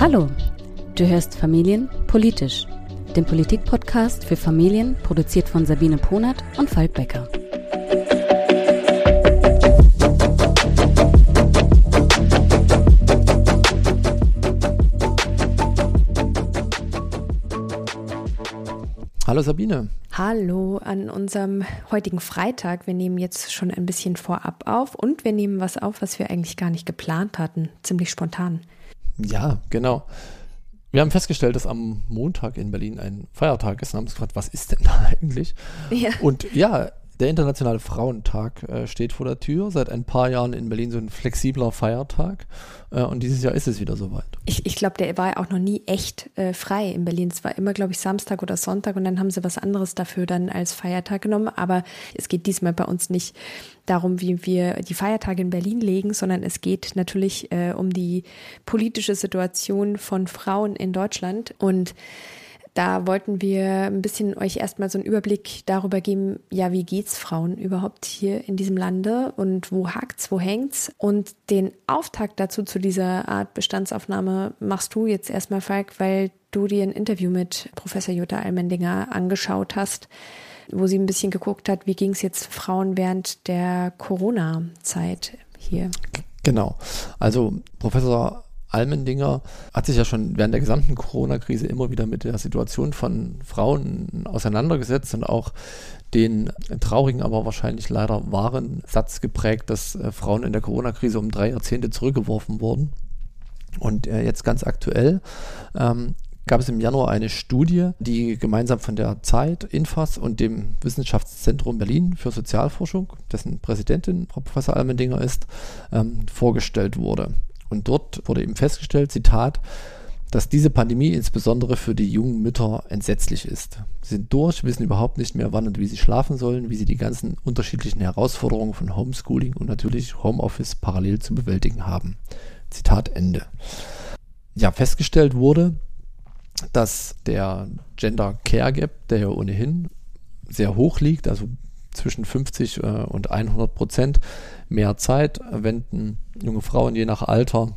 Hallo, du hörst Familien politisch, den Politik-Podcast für Familien, produziert von Sabine Ponert und Falk Becker. Hallo Sabine. Hallo an unserem heutigen Freitag. Wir nehmen jetzt schon ein bisschen vorab auf und wir nehmen was auf, was wir eigentlich gar nicht geplant hatten. Ziemlich spontan. Ja, genau. Wir haben festgestellt, dass am Montag in Berlin ein Feiertag ist und haben uns gefragt, was ist denn da eigentlich? Ja. Und ja, der Internationale Frauentag äh, steht vor der Tür. Seit ein paar Jahren in Berlin so ein flexibler Feiertag. Äh, und dieses Jahr ist es wieder soweit. Ich, ich glaube, der war auch noch nie echt äh, frei in Berlin. Es war immer, glaube ich, Samstag oder Sonntag und dann haben sie was anderes dafür dann als Feiertag genommen. Aber es geht diesmal bei uns nicht darum, wie wir die Feiertage in Berlin legen, sondern es geht natürlich äh, um die politische Situation von Frauen in Deutschland. Und da wollten wir ein bisschen euch erstmal so einen Überblick darüber geben, ja, wie geht's Frauen überhaupt hier in diesem Lande und wo hakt's, wo hängt's? Und den Auftakt dazu zu dieser Art Bestandsaufnahme machst du jetzt erstmal, Falk, weil du dir ein Interview mit Professor Jutta Almendinger angeschaut hast, wo sie ein bisschen geguckt hat, wie ging es jetzt Frauen während der Corona-Zeit hier. Genau. Also Professor Almendinger hat sich ja schon während der gesamten Corona-Krise immer wieder mit der Situation von Frauen auseinandergesetzt und auch den traurigen, aber wahrscheinlich leider wahren Satz geprägt, dass äh, Frauen in der Corona-Krise um drei Jahrzehnte zurückgeworfen wurden. Und äh, jetzt ganz aktuell ähm, gab es im Januar eine Studie, die gemeinsam von der Zeit, Infas und dem Wissenschaftszentrum Berlin für Sozialforschung, dessen Präsidentin Frau Professor Almendinger ist, ähm, vorgestellt wurde. Und dort wurde eben festgestellt, Zitat, dass diese Pandemie insbesondere für die jungen Mütter entsetzlich ist. Sie sind durch, wissen überhaupt nicht mehr, wann und wie sie schlafen sollen, wie sie die ganzen unterschiedlichen Herausforderungen von Homeschooling und natürlich Homeoffice parallel zu bewältigen haben. Zitat Ende. Ja, festgestellt wurde, dass der Gender Care Gap, der ja ohnehin sehr hoch liegt, also zwischen 50 äh, und 100 Prozent mehr Zeit wenden junge Frauen je nach Alter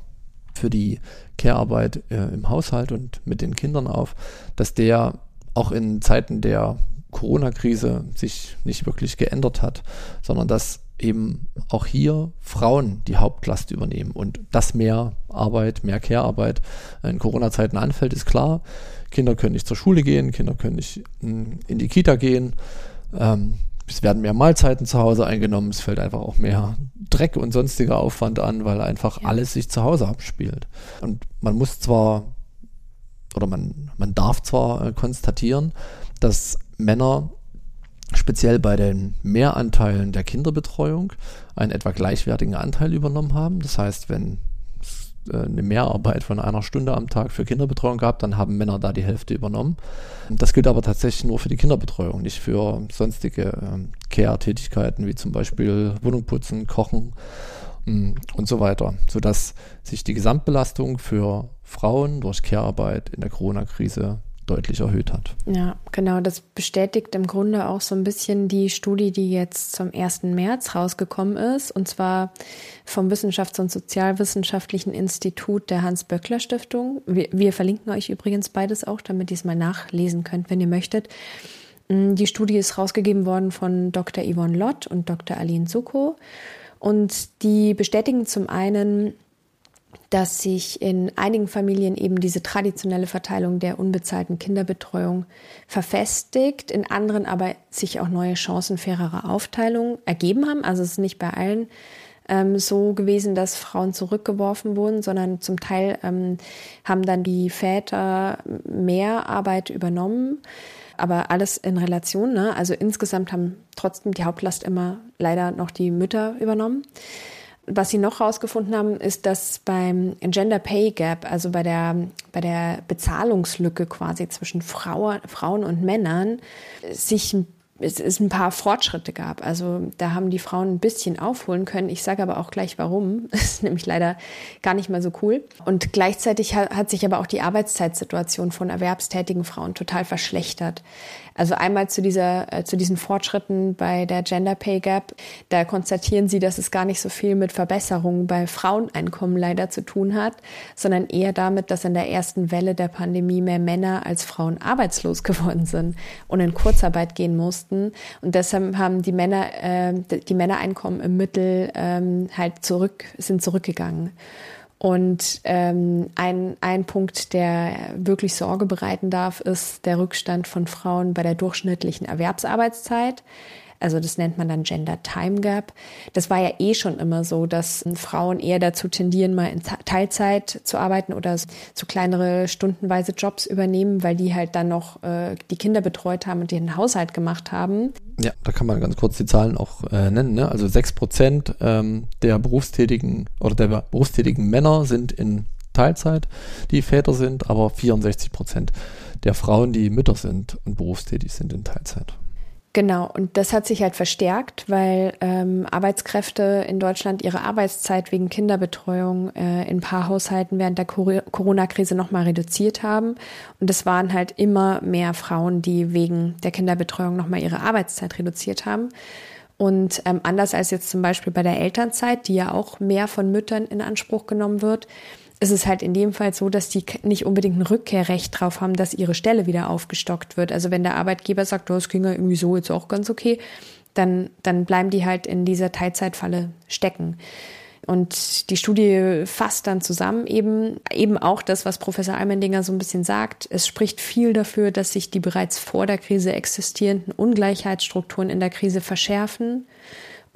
für die Care-Arbeit äh, im Haushalt und mit den Kindern auf, dass der auch in Zeiten der Corona-Krise sich nicht wirklich geändert hat, sondern dass eben auch hier Frauen die Hauptlast übernehmen und dass mehr Arbeit, mehr Care-Arbeit in Corona-Zeiten anfällt, ist klar. Kinder können nicht zur Schule gehen, Kinder können nicht in die Kita gehen. Ähm, es werden mehr Mahlzeiten zu Hause eingenommen, es fällt einfach auch mehr Dreck und sonstiger Aufwand an, weil einfach ja. alles sich zu Hause abspielt. Und man muss zwar oder man, man darf zwar äh, konstatieren, dass Männer speziell bei den Mehranteilen der Kinderbetreuung einen etwa gleichwertigen Anteil übernommen haben. Das heißt, wenn eine Mehrarbeit von einer Stunde am Tag für Kinderbetreuung gab, dann haben Männer da die Hälfte übernommen. Das gilt aber tatsächlich nur für die Kinderbetreuung, nicht für sonstige ähm, Care-Tätigkeiten wie zum Beispiel Wohnung putzen, kochen mm, und so weiter, sodass sich die Gesamtbelastung für Frauen durch Care-Arbeit in der Corona-Krise deutlich erhöht hat. Ja, genau. Das bestätigt im Grunde auch so ein bisschen die Studie, die jetzt zum 1. März rausgekommen ist, und zwar vom Wissenschafts- und Sozialwissenschaftlichen Institut der Hans-Böckler-Stiftung. Wir, wir, verlinken euch übrigens beides auch, damit ihr es mal nachlesen könnt, wenn ihr möchtet. Mm, die Studie ist rausgegeben worden von Dr. Yvonne Lott und Dr. Aline Zuko. Und die bestätigen zum einen, dass sich in einigen Familien eben diese traditionelle Verteilung der unbezahlten Kinderbetreuung verfestigt, in anderen aber sich auch neue Chancen fairerer Aufteilung ergeben haben. Also es ist nicht bei allen ähm, so gewesen, dass Frauen zurückgeworfen wurden, sondern zum Teil ähm, haben dann die Väter mehr Arbeit übernommen. Aber alles in Relation. Ne? Also insgesamt haben trotzdem die Hauptlast immer leider noch die Mütter übernommen. Was sie noch herausgefunden haben, ist, dass beim Gender Pay Gap, also bei der, bei der Bezahlungslücke quasi zwischen Frau, Frauen und Männern, sich es, es ein paar Fortschritte gab. Also da haben die Frauen ein bisschen aufholen können. Ich sage aber auch gleich warum. Das ist nämlich leider gar nicht mal so cool. Und gleichzeitig hat, hat sich aber auch die Arbeitszeitsituation von erwerbstätigen Frauen total verschlechtert. Also einmal zu dieser, äh, zu diesen Fortschritten bei der Gender Pay Gap. Da konstatieren sie, dass es gar nicht so viel mit Verbesserungen bei Fraueneinkommen leider zu tun hat, sondern eher damit, dass in der ersten Welle der Pandemie mehr Männer als Frauen arbeitslos geworden sind und in Kurzarbeit gehen mussten. Und deshalb haben die Männer, äh, die Männereinkommen im Mittel ähm, halt zurück, sind zurückgegangen. Und ähm, ein, ein Punkt, der wirklich Sorge bereiten darf, ist der Rückstand von Frauen bei der durchschnittlichen Erwerbsarbeitszeit. Also das nennt man dann Gender Time Gap. Das war ja eh schon immer so, dass Frauen eher dazu tendieren, mal in Teilzeit zu arbeiten oder so kleinere stundenweise Jobs übernehmen, weil die halt dann noch äh, die Kinder betreut haben und den Haushalt gemacht haben. Ja, da kann man ganz kurz die Zahlen auch äh, nennen. Ne? Also sechs Prozent ähm, der berufstätigen oder der berufstätigen Männer sind in Teilzeit, die Väter sind, aber 64 Prozent der Frauen, die Mütter sind und berufstätig sind in Teilzeit. Genau, und das hat sich halt verstärkt, weil ähm, Arbeitskräfte in Deutschland ihre Arbeitszeit wegen Kinderbetreuung äh, in ein paar Haushalten während der Corona-Krise nochmal reduziert haben. Und es waren halt immer mehr Frauen, die wegen der Kinderbetreuung nochmal ihre Arbeitszeit reduziert haben. Und ähm, anders als jetzt zum Beispiel bei der Elternzeit, die ja auch mehr von Müttern in Anspruch genommen wird, ist es halt in dem Fall so, dass die nicht unbedingt ein Rückkehrrecht drauf haben, dass ihre Stelle wieder aufgestockt wird. Also wenn der Arbeitgeber sagt, oh, das ging ja irgendwie so jetzt auch ganz okay, dann, dann bleiben die halt in dieser Teilzeitfalle stecken. Und die Studie fasst dann zusammen eben, eben auch das, was Professor Almendinger so ein bisschen sagt. Es spricht viel dafür, dass sich die bereits vor der Krise existierenden Ungleichheitsstrukturen in der Krise verschärfen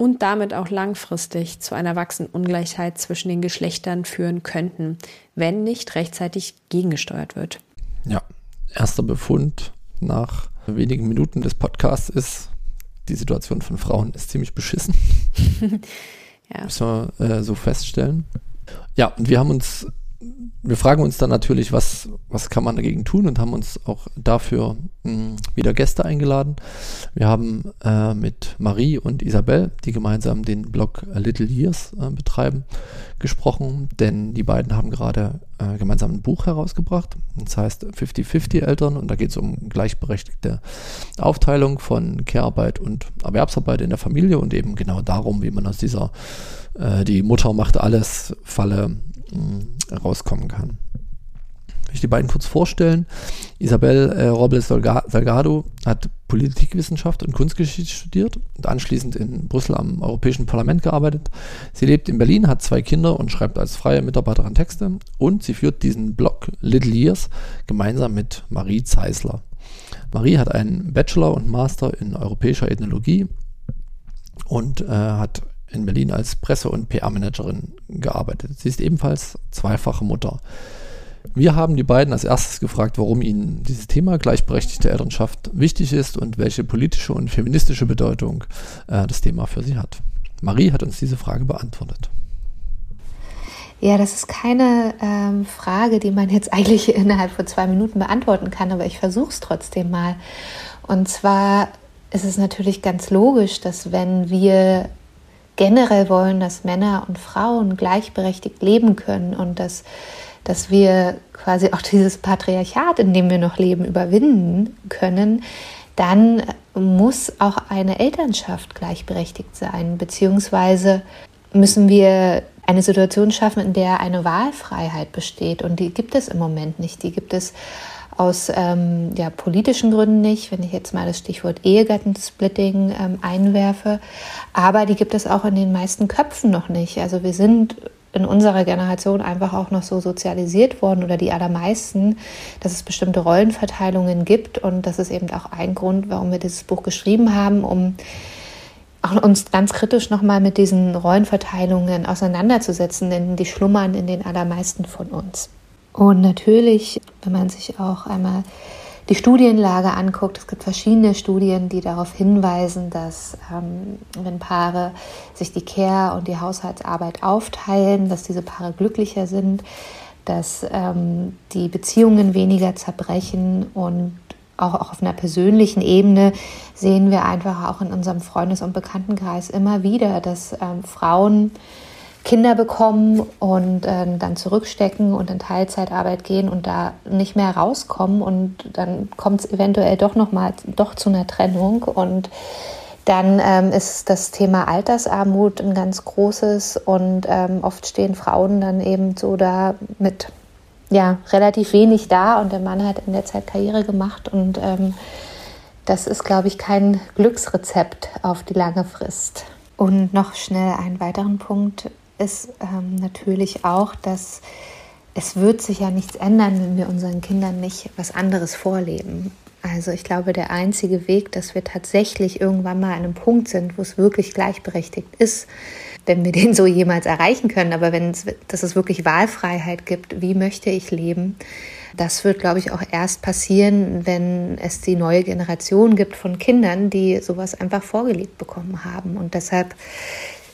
und damit auch langfristig zu einer wachsenden Ungleichheit zwischen den Geschlechtern führen könnten, wenn nicht rechtzeitig gegengesteuert wird. Ja, erster Befund nach wenigen Minuten des Podcasts ist, die Situation von Frauen ist ziemlich beschissen. ja. Müssen wir äh, so feststellen. Ja, und wir haben uns wir fragen uns dann natürlich, was, was kann man dagegen tun und haben uns auch dafür mh, hm, wieder Gäste eingeladen. Wir haben äh, mit Marie und Isabel, die gemeinsam den Blog Little Years äh, betreiben, gesprochen, denn die beiden haben gerade äh, gemeinsam ein Buch herausgebracht. Das heißt 50-50 Eltern und da geht es um gleichberechtigte Aufteilung von Care-Arbeit und Erwerbsarbeit in der Familie und eben genau darum, wie man aus dieser äh, die Mutter macht alles Falle äh, rauskommen kann. Ich ich die beiden kurz vorstellen. Isabel äh, Robles Salgado hat Politikwissenschaft und Kunstgeschichte studiert und anschließend in Brüssel am Europäischen Parlament gearbeitet. Sie lebt in Berlin, hat zwei Kinder und schreibt als freie Mitarbeiterin Texte. Und sie führt diesen Blog Little Years gemeinsam mit Marie Zeisler. Marie hat einen Bachelor und Master in europäischer Ethnologie und äh, hat in Berlin als Presse- und PR-Managerin gearbeitet. Sie ist ebenfalls zweifache Mutter. Wir haben die beiden als erstes gefragt, warum ihnen dieses Thema gleichberechtigte Elternschaft wichtig ist und welche politische und feministische Bedeutung äh, das Thema für sie hat. Marie hat uns diese Frage beantwortet. Ja, das ist keine ähm, Frage, die man jetzt eigentlich innerhalb von zwei Minuten beantworten kann, aber ich versuche es trotzdem mal. Und zwar ist es natürlich ganz logisch, dass wenn wir generell wollen, dass Männer und Frauen gleichberechtigt leben können und dass, dass wir quasi auch dieses Patriarchat, in dem wir noch leben, überwinden können, dann muss auch eine Elternschaft gleichberechtigt sein, beziehungsweise müssen wir eine Situation schaffen, in der eine Wahlfreiheit besteht. Und die gibt es im Moment nicht. Die gibt es aus ähm, ja, politischen Gründen nicht, wenn ich jetzt mal das Stichwort Ehegattensplitting ähm, einwerfe. Aber die gibt es auch in den meisten Köpfen noch nicht. Also wir sind in unserer Generation einfach auch noch so sozialisiert worden oder die allermeisten, dass es bestimmte Rollenverteilungen gibt. Und das ist eben auch ein Grund, warum wir dieses Buch geschrieben haben, um auch uns ganz kritisch nochmal mit diesen Rollenverteilungen auseinanderzusetzen, denn die schlummern in den allermeisten von uns. Und natürlich, wenn man sich auch einmal die Studienlage anguckt, es gibt verschiedene Studien, die darauf hinweisen, dass ähm, wenn Paare sich die Care- und die Haushaltsarbeit aufteilen, dass diese Paare glücklicher sind, dass ähm, die Beziehungen weniger zerbrechen und auch, auch auf einer persönlichen Ebene sehen wir einfach auch in unserem Freundes- und Bekanntenkreis immer wieder, dass ähm, Frauen Kinder bekommen und äh, dann zurückstecken und in Teilzeitarbeit gehen und da nicht mehr rauskommen und dann kommt es eventuell doch noch mal doch zu einer Trennung und dann ähm, ist das Thema Altersarmut ein ganz großes und ähm, oft stehen Frauen dann eben so da mit ja relativ wenig da und der Mann hat in der Zeit Karriere gemacht und ähm, das ist, glaube ich, kein Glücksrezept auf die lange Frist. Und noch schnell einen weiteren Punkt ist ähm, natürlich auch, dass es wird sich ja nichts ändern, wenn wir unseren Kindern nicht was anderes vorleben. Also ich glaube, der einzige Weg, dass wir tatsächlich irgendwann mal an einem Punkt sind, wo es wirklich gleichberechtigt ist, wenn wir den so jemals erreichen können, aber wenn es, dass es wirklich Wahlfreiheit gibt, wie möchte ich leben, das wird, glaube ich, auch erst passieren, wenn es die neue Generation gibt von Kindern, die sowas einfach vorgelegt bekommen haben. Und deshalb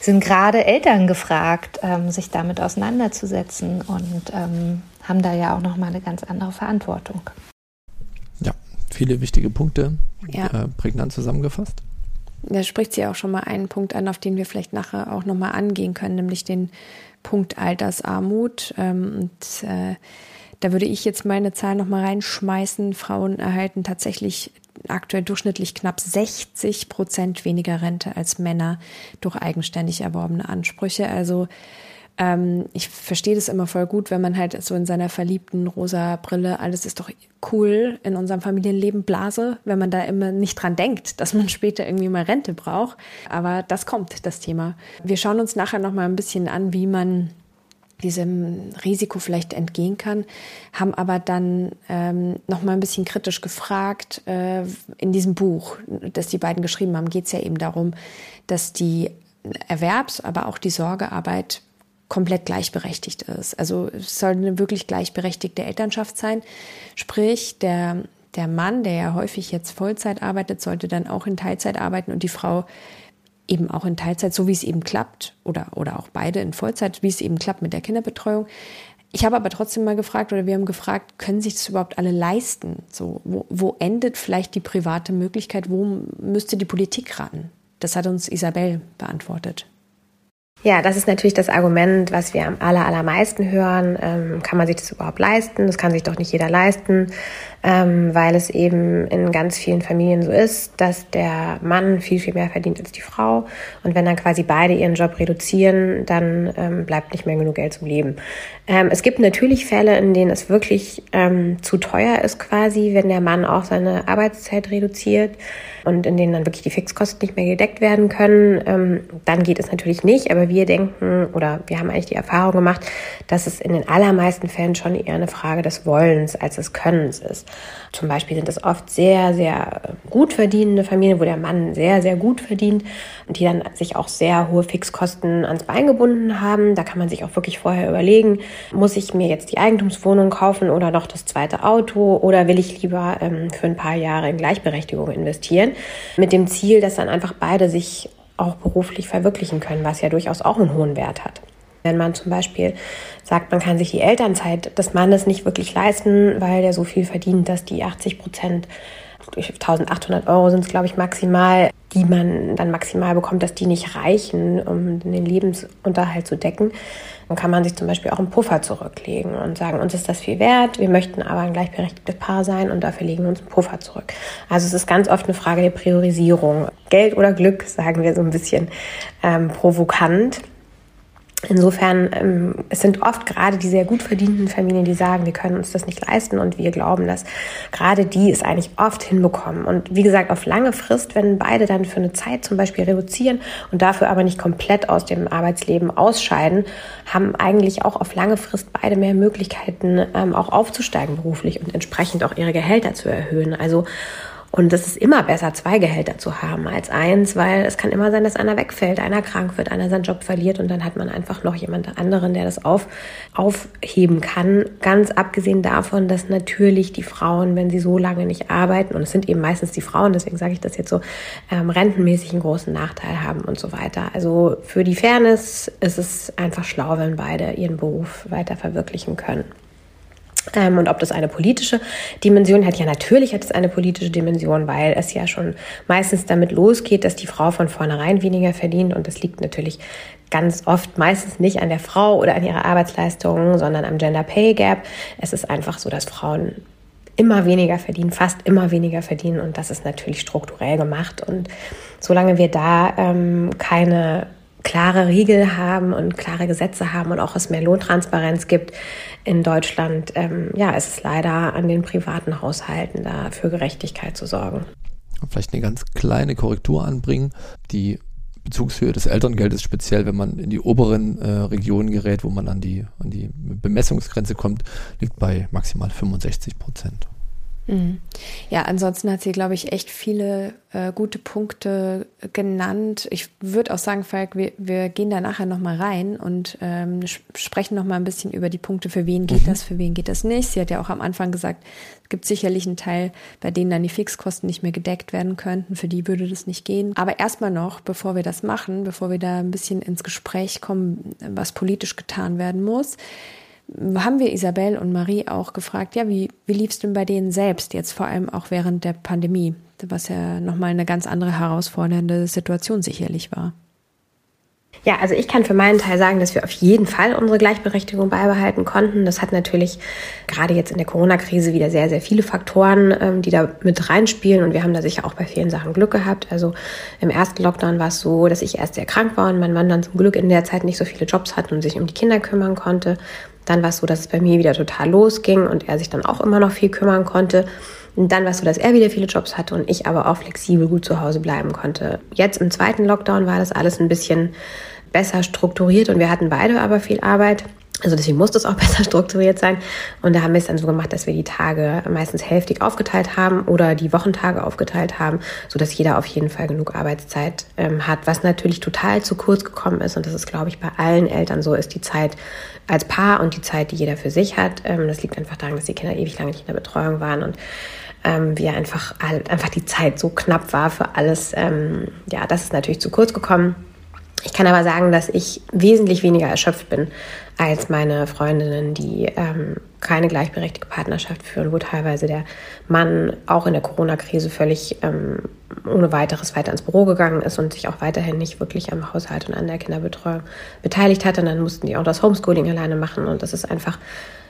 sind gerade Eltern gefragt, ähm, sich damit auseinanderzusetzen und ähm, haben da ja auch noch mal eine ganz andere Verantwortung. Ja, viele wichtige Punkte, ja. äh, prägnant zusammengefasst. Da spricht sie auch schon mal einen Punkt an, auf den wir vielleicht nachher auch noch mal angehen können, nämlich den Punkt Altersarmut. Ähm, und äh, da würde ich jetzt meine Zahl noch mal reinschmeißen. Frauen erhalten tatsächlich aktuell durchschnittlich knapp 60 Prozent weniger Rente als Männer durch eigenständig erworbene Ansprüche. Also ähm, ich verstehe das immer voll gut, wenn man halt so in seiner verliebten rosa Brille, alles ist doch cool in unserem Familienleben blase, wenn man da immer nicht dran denkt, dass man später irgendwie mal Rente braucht. Aber das kommt, das Thema. Wir schauen uns nachher noch mal ein bisschen an, wie man diesem Risiko vielleicht entgehen kann, haben aber dann ähm, noch mal ein bisschen kritisch gefragt. Äh, in diesem Buch, das die beiden geschrieben haben, geht es ja eben darum, dass die Erwerbs-, aber auch die Sorgearbeit komplett gleichberechtigt ist. Also es soll eine wirklich gleichberechtigte Elternschaft sein. Sprich, der, der Mann, der ja häufig jetzt Vollzeit arbeitet, sollte dann auch in Teilzeit arbeiten und die Frau eben auch in Teilzeit, so wie es eben klappt, oder, oder auch beide in Vollzeit, wie es eben klappt mit der Kinderbetreuung. Ich habe aber trotzdem mal gefragt, oder wir haben gefragt, können sich das überhaupt alle leisten? So, wo, wo endet vielleicht die private Möglichkeit? Wo müsste die Politik ran? Das hat uns Isabel beantwortet. Ja, das ist natürlich das Argument, was wir am aller, allermeisten hören. Ähm, kann man sich das überhaupt leisten? Das kann sich doch nicht jeder leisten, ähm, weil es eben in ganz vielen Familien so ist, dass der Mann viel, viel mehr verdient als die Frau. Und wenn dann quasi beide ihren Job reduzieren, dann ähm, bleibt nicht mehr genug Geld zum Leben. Ähm, es gibt natürlich Fälle, in denen es wirklich ähm, zu teuer ist quasi, wenn der Mann auch seine Arbeitszeit reduziert und in denen dann wirklich die Fixkosten nicht mehr gedeckt werden können, ähm, dann geht es natürlich nicht. Aber wir denken oder wir haben eigentlich die Erfahrung gemacht, dass es in den allermeisten Fällen schon eher eine Frage des Wollens als des Könnens ist. Zum Beispiel sind es oft sehr, sehr gut verdienende Familien, wo der Mann sehr, sehr gut verdient und die dann sich auch sehr hohe Fixkosten ans Bein gebunden haben. Da kann man sich auch wirklich vorher überlegen, muss ich mir jetzt die Eigentumswohnung kaufen oder noch das zweite Auto oder will ich lieber ähm, für ein paar Jahre in Gleichberechtigung investieren? mit dem Ziel, dass dann einfach beide sich auch beruflich verwirklichen können, was ja durchaus auch einen hohen Wert hat. Wenn man zum Beispiel sagt, man kann sich die Elternzeit des Mannes nicht wirklich leisten, weil er so viel verdient, dass die 80 Prozent, 1800 Euro sind es, glaube ich, maximal, die man dann maximal bekommt, dass die nicht reichen, um den Lebensunterhalt zu decken, dann kann man sich zum Beispiel auch einen Puffer zurücklegen und sagen, uns ist das viel wert, wir möchten aber ein gleichberechtigtes Paar sein und dafür legen wir uns einen Puffer zurück. Also es ist ganz oft eine Frage der Priorisierung. Geld oder Glück, sagen wir so ein bisschen ähm, provokant. Insofern, ähm, es sind oft gerade die sehr gut verdienten Familien, die sagen, wir können uns das nicht leisten und wir glauben, dass gerade die es eigentlich oft hinbekommen. Und wie gesagt, auf lange Frist, wenn beide dann für eine Zeit zum Beispiel reduzieren und dafür aber nicht komplett aus dem Arbeitsleben ausscheiden, haben eigentlich auch auf lange Frist beide mehr Möglichkeiten, ähm, auch aufzusteigen beruflich und entsprechend auch ihre Gehälter zu erhöhen. Also und es ist immer besser, zwei Gehälter zu haben als eins, weil es kann immer sein, dass einer wegfällt, einer krank wird, einer seinen Job verliert und dann hat man einfach noch jemand anderen, der das auf, aufheben kann. Ganz abgesehen davon, dass natürlich die Frauen, wenn sie so lange nicht arbeiten, und es sind eben meistens die Frauen, deswegen sage ich das jetzt so, ähm, rentenmäßig einen großen Nachteil haben und so weiter. Also für die Fairness ist es einfach schlau, wenn beide ihren Beruf weiter verwirklichen können. Ähm, und ob das eine politische Dimension hat, ja natürlich hat es eine politische Dimension, weil es ja schon meistens damit losgeht, dass die Frau von vornherein weniger verdient. Und das liegt natürlich ganz oft meistens nicht an der Frau oder an ihrer Arbeitsleistung, sondern am Gender Pay Gap. Es ist einfach so, dass Frauen immer weniger verdienen, fast immer weniger verdienen und das ist natürlich strukturell gemacht. Und solange wir da ähm, keine klare Regeln haben und klare Gesetze haben und auch es mehr Lohntransparenz gibt in Deutschland, ähm, ja, ist es leider an den privaten Haushalten da für Gerechtigkeit zu sorgen. Vielleicht eine ganz kleine Korrektur anbringen. Die Bezugshöhe des Elterngeldes, speziell wenn man in die oberen äh, Regionen gerät, wo man an die, an die Bemessungsgrenze kommt, liegt bei maximal 65 Prozent. Mhm. Ja, ansonsten hat sie, glaube ich, echt viele äh, gute Punkte genannt. Ich würde auch sagen, Falk, wir, wir gehen da nachher nochmal rein und ähm, sprechen nochmal ein bisschen über die Punkte, für wen geht mhm. das, für wen geht das nicht. Sie hat ja auch am Anfang gesagt, es gibt sicherlich einen Teil, bei denen dann die Fixkosten nicht mehr gedeckt werden könnten. Für die würde das nicht gehen. Aber erstmal noch, bevor wir das machen, bevor wir da ein bisschen ins Gespräch kommen, was politisch getan werden muss, haben wir Isabel und Marie auch gefragt, ja, wie, wie lief es denn bei denen selbst, jetzt vor allem auch während der Pandemie, was ja nochmal eine ganz andere herausfordernde Situation sicherlich war. Ja, also ich kann für meinen Teil sagen, dass wir auf jeden Fall unsere Gleichberechtigung beibehalten konnten. Das hat natürlich gerade jetzt in der Corona-Krise wieder sehr, sehr viele Faktoren, ähm, die da mit reinspielen. Und wir haben da sicher auch bei vielen Sachen Glück gehabt. Also im ersten Lockdown war es so, dass ich erst sehr krank war und mein Mann dann zum Glück in der Zeit nicht so viele Jobs hatte und sich um die Kinder kümmern konnte. Dann war es so, dass es bei mir wieder total losging und er sich dann auch immer noch viel kümmern konnte. Und dann war es so, dass er wieder viele Jobs hatte und ich aber auch flexibel gut zu Hause bleiben konnte. Jetzt im zweiten Lockdown war das alles ein bisschen besser strukturiert und wir hatten beide aber viel Arbeit. Also deswegen musste es auch besser strukturiert sein. Und da haben wir es dann so gemacht, dass wir die Tage meistens hälftig aufgeteilt haben oder die Wochentage aufgeteilt haben, so dass jeder auf jeden Fall genug Arbeitszeit ähm, hat. Was natürlich total zu kurz gekommen ist, und das ist, glaube ich, bei allen Eltern so, ist die Zeit als Paar und die Zeit, die jeder für sich hat. Ähm, das liegt einfach daran, dass die Kinder ewig lange nicht in der Betreuung waren und ähm, wie einfach, einfach die Zeit so knapp war für alles. Ähm, ja, das ist natürlich zu kurz gekommen. Ich kann aber sagen, dass ich wesentlich weniger erschöpft bin als meine Freundinnen, die ähm, keine gleichberechtigte Partnerschaft führen, wo teilweise der Mann auch in der Corona-Krise völlig ähm, ohne weiteres weiter ins Büro gegangen ist und sich auch weiterhin nicht wirklich am Haushalt und an der Kinderbetreuung beteiligt hat. Und dann mussten die auch das Homeschooling alleine machen. Und das ist einfach,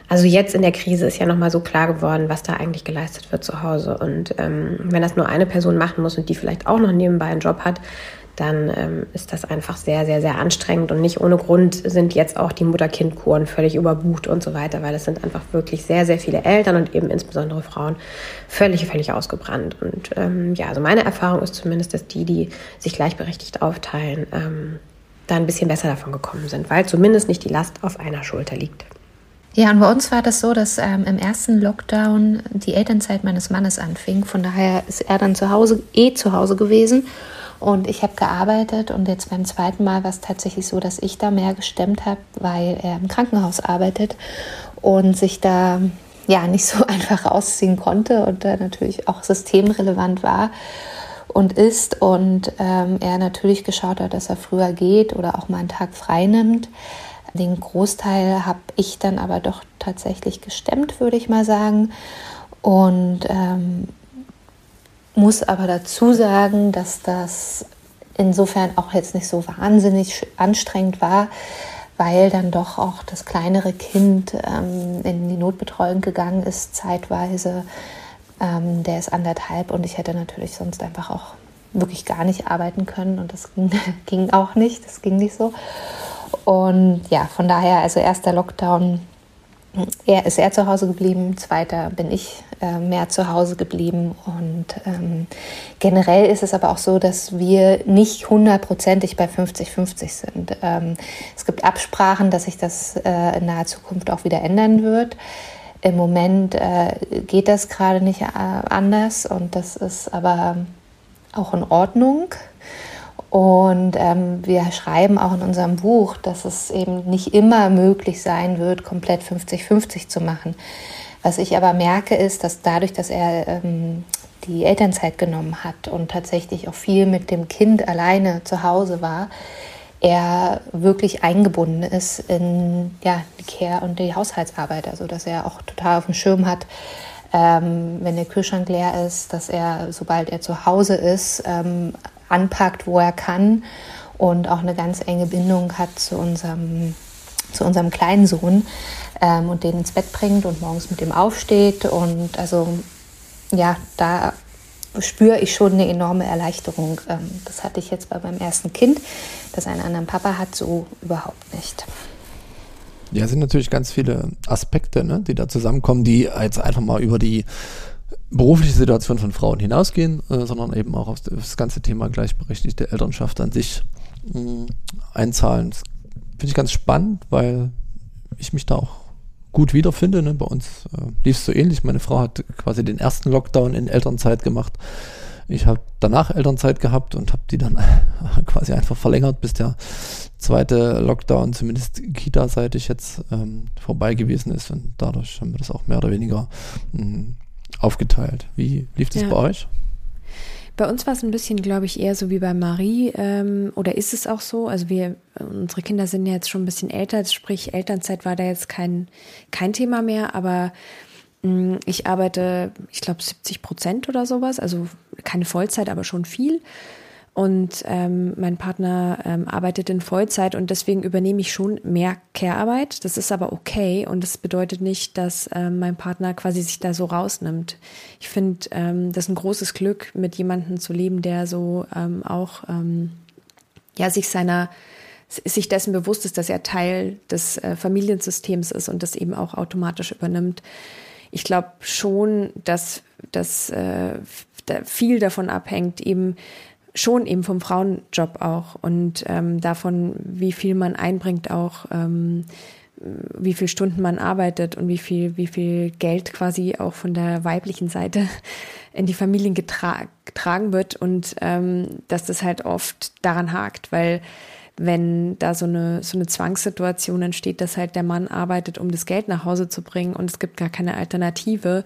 also jetzt in der Krise ist ja nochmal so klar geworden, was da eigentlich geleistet wird zu Hause. Und ähm, wenn das nur eine Person machen muss und die vielleicht auch noch nebenbei einen Job hat, dann ähm, ist das einfach sehr, sehr, sehr anstrengend und nicht ohne Grund sind jetzt auch die Mutter-Kind-Kuren völlig überbucht und so weiter, weil es sind einfach wirklich sehr, sehr viele Eltern und eben insbesondere Frauen völlig, völlig ausgebrannt. Und ähm, ja, also meine Erfahrung ist zumindest, dass die, die sich gleichberechtigt aufteilen, ähm, da ein bisschen besser davon gekommen sind, weil zumindest nicht die Last auf einer Schulter liegt. Ja, und bei uns war das so, dass ähm, im ersten Lockdown die Elternzeit meines Mannes anfing. Von daher ist er dann zu Hause, eh zu Hause gewesen. Und ich habe gearbeitet und jetzt beim zweiten Mal war es tatsächlich so, dass ich da mehr gestemmt habe, weil er im Krankenhaus arbeitet und sich da ja nicht so einfach rausziehen konnte und da natürlich auch systemrelevant war und ist und ähm, er natürlich geschaut hat, dass er früher geht oder auch mal einen Tag frei nimmt. Den Großteil habe ich dann aber doch tatsächlich gestemmt, würde ich mal sagen. Und ähm, muss aber dazu sagen, dass das insofern auch jetzt nicht so wahnsinnig anstrengend war, weil dann doch auch das kleinere Kind ähm, in die Notbetreuung gegangen ist, zeitweise. Ähm, der ist anderthalb und ich hätte natürlich sonst einfach auch wirklich gar nicht arbeiten können und das ging, ging auch nicht, das ging nicht so. Und ja, von daher, also erster Lockdown er ist er zu Hause geblieben, zweiter bin ich äh, mehr zu Hause geblieben. Und ähm, generell ist es aber auch so, dass wir nicht hundertprozentig bei 50-50 sind. Ähm, es gibt Absprachen, dass sich das äh, in naher Zukunft auch wieder ändern wird. Im Moment äh, geht das gerade nicht äh, anders und das ist aber auch in Ordnung. Und ähm, wir schreiben auch in unserem Buch, dass es eben nicht immer möglich sein wird, komplett 50-50 zu machen. Was ich aber merke, ist, dass dadurch, dass er ähm, die Elternzeit genommen hat und tatsächlich auch viel mit dem Kind alleine zu Hause war, er wirklich eingebunden ist in ja, die Care- und die Haushaltsarbeit. Also dass er auch total auf dem Schirm hat, ähm, wenn der Kühlschrank leer ist, dass er, sobald er zu Hause ist, ähm, anpackt, wo er kann und auch eine ganz enge Bindung hat zu unserem, zu unserem kleinen Sohn ähm, und den ins Bett bringt und morgens mit ihm aufsteht. Und also ja, da spüre ich schon eine enorme Erleichterung. Ähm, das hatte ich jetzt bei meinem ersten Kind, das einen anderen Papa hat, so überhaupt nicht. Ja, es sind natürlich ganz viele Aspekte, ne, die da zusammenkommen, die jetzt einfach mal über die berufliche Situation von Frauen hinausgehen, äh, sondern eben auch auf das ganze Thema gleichberechtigte Elternschaft an sich mh, mm, einzahlen. Das finde ich ganz spannend, weil ich mich da auch gut wiederfinde. Ne? Bei uns äh, lief es so ähnlich. Meine Frau hat quasi den ersten Lockdown in Elternzeit gemacht. Ich habe danach Elternzeit gehabt und habe die dann quasi einfach verlängert, bis der zweite Lockdown, zumindest Kita-seitig jetzt ähm, vorbei gewesen ist. Und dadurch haben wir das auch mehr oder weniger mh, mm, aufgeteilt. Wie lief das ja. bei euch? Bei uns war es ein bisschen, glaube ich, eher so wie bei Marie. Ähm, oder ist es auch so? Also wir, unsere Kinder sind ja jetzt schon ein bisschen älter, sprich Elternzeit war da jetzt kein, kein Thema mehr, aber mh, mm, ich arbeite, ich glaube, 70 Prozent oder sowas, also keine Vollzeit, aber schon viel. Und ähm, mein Partner ähm, arbeitet in Vollzeit und deswegen übernehme ich schon mehr Care-Arbeit. Das ist aber okay und das bedeutet nicht, dass ähm, mein Partner quasi sich da so rausnimmt. Ich finde, ähm, das ist ein großes Glück, mit jemandem zu leben, der so ähm, auch ähm, ja sich seiner sich dessen bewusst ist, dass er Teil des äh, Familiensystems ist und das eben auch automatisch übernimmt. Ich glaube schon, dass, dass äh, viel davon abhängt, eben schon eben vom Frauenjob auch und ähm, davon, wie viel man einbringt auch, ähm, wie viele Stunden man arbeitet und wie viel, wie viel Geld quasi auch von der weiblichen Seite in die Familien getra getragen wird und ähm, dass das halt oft daran hakt, weil wenn da so eine, so eine Zwangssituation entsteht, dass halt der Mann arbeitet, um das Geld nach Hause zu bringen und es gibt gar keine Alternative,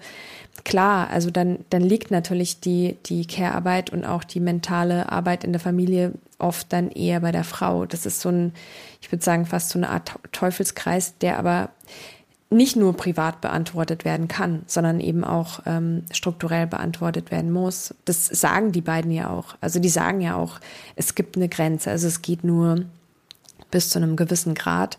klar, also dann, dann liegt natürlich die, die Care-Arbeit und auch die mentale Arbeit in der Familie oft dann eher bei der Frau. Das ist so ein, ich würde sagen, fast so eine Art Teufelskreis, der aber nicht nur privat beantwortet werden kann, sondern eben auch ähm, strukturell beantwortet werden muss. Das sagen die beiden ja auch. Also die sagen ja auch, es gibt eine Grenze. Also es geht nur bis zu einem gewissen Grad.